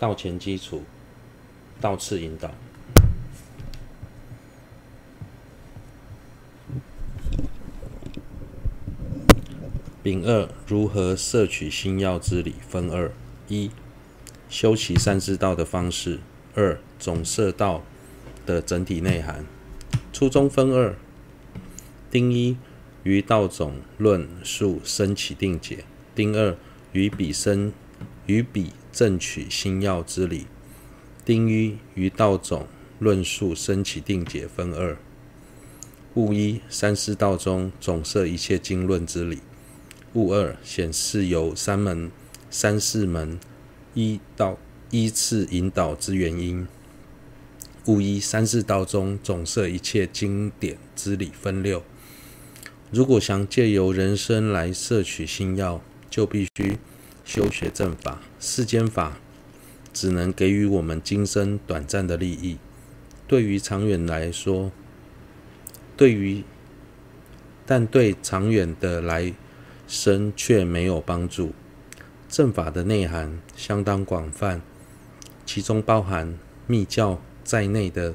道前基础，道次引导。丙二如何摄取心要之理分二：一、修习三之道的方式；二、总摄道的整体内涵。初中分二：丁一于道总论述生起定解；丁二于彼生于彼正取心要之理。丁一于道总论述生起定解分二。物一三师道中总摄一切经论之理。物二显示由三门三四门依道依次引导之原因。物一三师道中总摄一切经典之理分六。如果想借由人生来摄取心要，就必须修学正法。世间法只能给予我们今生短暂的利益，对于长远来说，对于但对长远的来生却没有帮助。正法的内涵相当广泛，其中包含密教在内的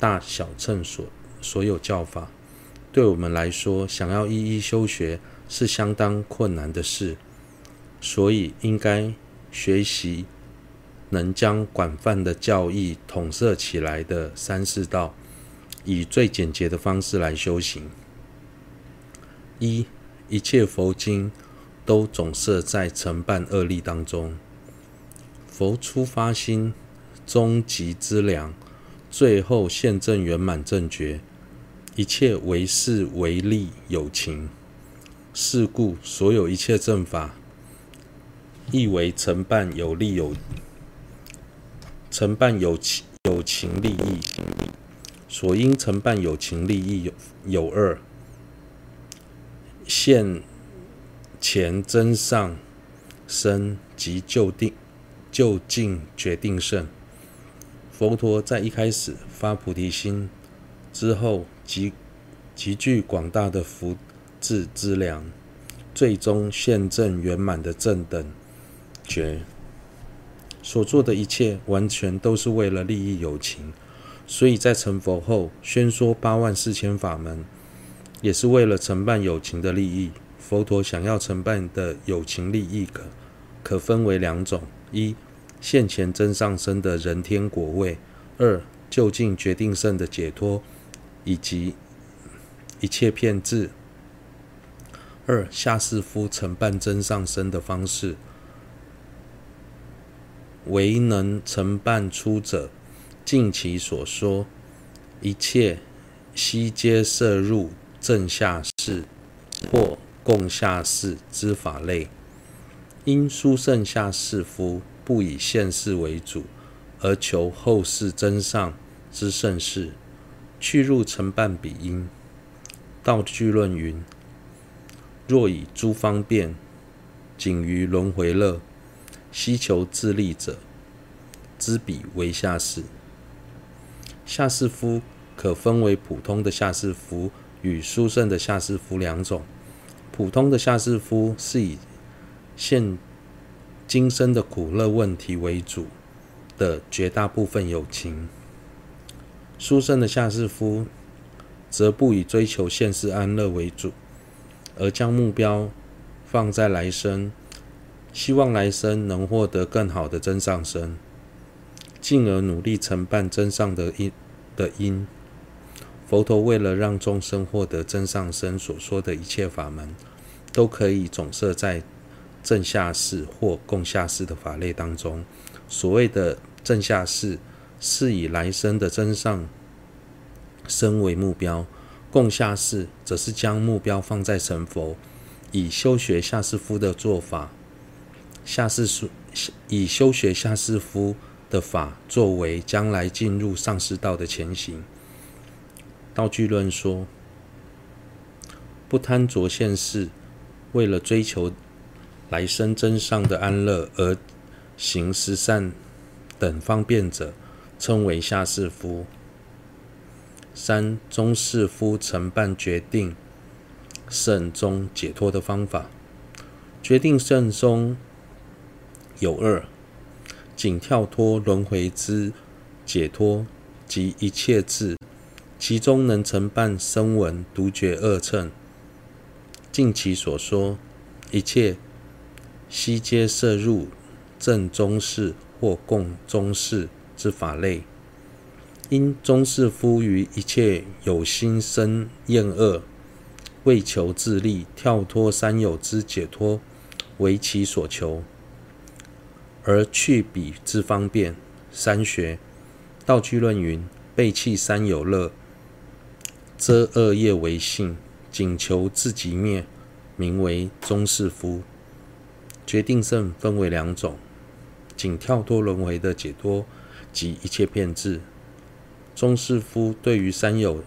大小乘所所有教法。对我们来说，想要一一修学是相当困难的事，所以应该学习能将广泛的教义统摄起来的三世道，以最简洁的方式来修行。一一切佛经都总摄在承办二力当中。佛初发心，终极之良，最后现证圆满正觉，一切唯是唯利有情。是故所有一切正法，亦为承办有利有承办有情有情利益。所应承办有情利益有有二。现前真上生及就定就近决定胜。佛陀在一开始发菩提心之后，集集聚广大的福智资粮，最终现证圆满的正等觉。所做的一切，完全都是为了利益有情，所以在成佛后宣说八万四千法门。也是为了承办有情的利益。佛陀想要承办的有情利益可可分为两种：一、现前增上生的人天果位；二、究竟决定胜的解脱，以及一切遍智。二、下士夫承办真上生的方式，唯能承办出者，尽其所说，一切悉皆摄入。正下士或共下士之法类，因殊胜下士夫不以现世为主，而求后世真上之胜事，去入承办彼因。道具论云：若以诸方便，仅于轮回乐，希求自利者，知彼为下士。下士夫可分为普通的下士夫。与殊胜的下士夫两种，普通的下士夫是以现今生的苦乐问题为主的绝大部分友情；殊胜的下士夫则不以追求现世安乐为主，而将目标放在来生，希望来生能获得更好的真上身，进而努力承办真上的因的因。佛陀为了让众生获得真上身，所说的一切法门，都可以总摄在正下士或共下士的法类当中。所谓的正下士，是以来生的真上身为目标；共下士，则是将目标放在成佛，以修学下士夫的做法，下士以修学下士夫的法作为将来进入上师道的前行。道俱论说，不贪着现世，为了追求来生真上的安乐而行十善等方便者，称为下士夫。三中士夫承办决定胜中解脱的方法，决定胜中有二：仅跳脱轮回之解脱及一切智，其中能承办声闻独觉二乘。尽其所说，一切悉皆摄入正宗事或共宗事之法类。因宗士夫于一切有心生厌恶，为求自利，跳脱三有之解脱为其所求，而去彼之方便。三学道炬论云：背弃三有乐，遮恶业为性。仅求自己灭，名为中士夫。决定胜分为两种：仅跳脱轮回的解脱及一切遍智。中士夫对于三有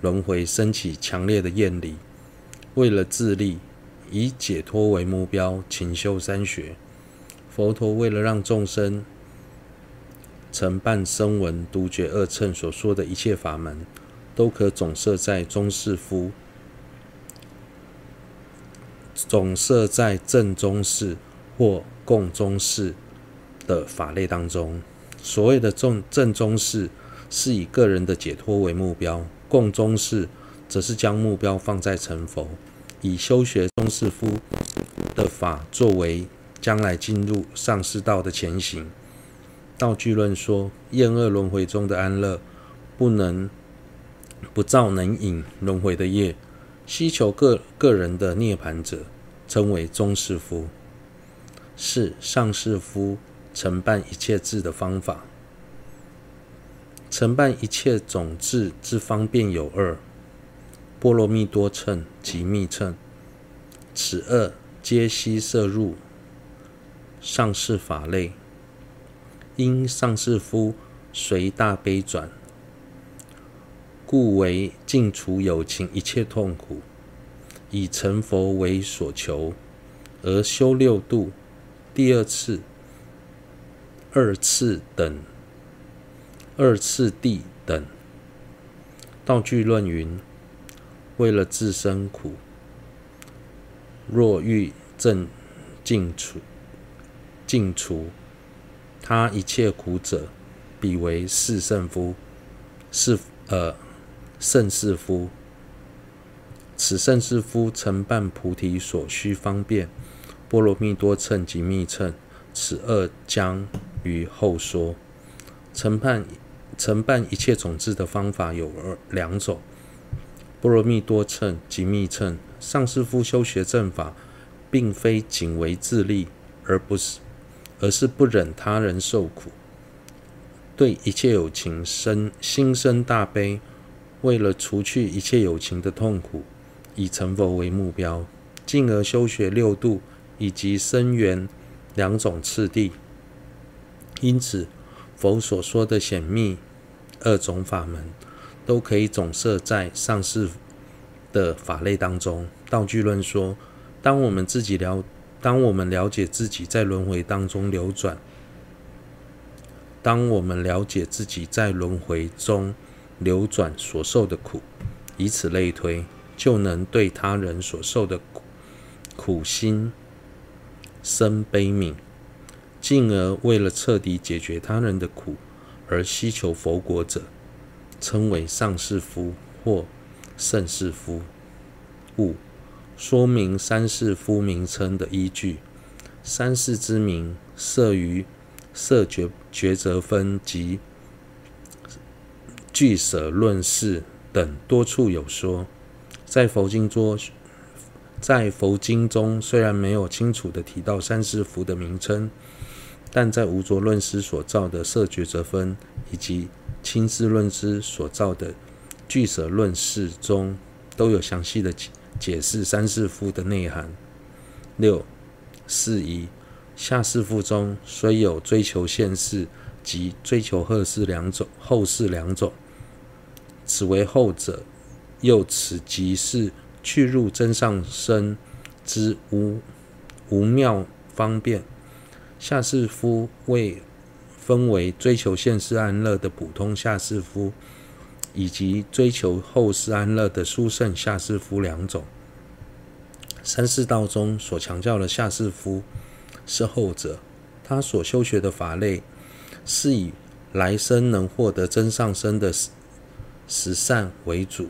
轮回升起强烈的厌离，为了自利，以解脱为目标，勤修三学。佛陀为了让众生承办声闻独觉二乘所说的一切法门，都可总摄在中士夫。总摄在正中士或共中士的法类当中。所谓的正正宗事，是以个人的解脱为目标；共中士则是将目标放在成佛，以修学中士夫的法作为将来进入上士道的前行。道炬论说：厌恶轮回中的安乐，不能不造能引轮回的业。希求个个人的涅槃者，称为宗士夫。是上士夫承办一切智的方法。承办一切种智之方便有二：波罗蜜多乘及密乘。此二皆悉摄入上士法类。因上士夫随大悲转。故为尽除有情一切痛苦，以成佛为所求，而修六度、第二次、二次等、二次地等。道具论云：为了自身苦，若欲正尽除、尽除他一切苦者，彼为是胜夫，是呃。胜士夫，此胜士夫承办菩提所需方便，波罗蜜多乘及密乘，此二将于后说。承办承办一切种智的方法有二两种：波罗蜜多乘及密乘。上士夫修学正法，并非仅为自利，而不是，而是不忍他人受苦，对一切有情生心生大悲。为了除去一切有情的痛苦，以成佛为目标，进而修学六度以及生缘两种次第。因此，佛所说的显密二种法门，都可以总摄在上士的法类当中。道炬论说，当我们自己了，当我们了解自己在轮回当中流转，当我们了解自己在轮回中。流转所受的苦，以此类推，就能对他人所受的苦苦心生悲悯，进而为了彻底解决他人的苦而希求佛果者，称为上士夫或胜士夫。五、说明三世夫名称的依据。三世之名，摄于摄觉抉择分及。俱舍论释等多处有说，在佛经中，在佛经中虽然没有清楚的提到三世夫的名称，但在无着论师所造的摄抉择分以及亲自论师所造的俱舍论释中，都有详细的解释三世夫的内涵。六、是以下世夫中虽有追求现世及追求后世两种，后世两种。此为后者，又此即是去入真上身之无无妙方便。下士夫为分为追求现世安乐的普通下士夫，以及追求后世安乐的书圣下士夫两种。三世道中所强调的下士夫是后者，他所修学的法类是以来生能获得真上生的十善为主。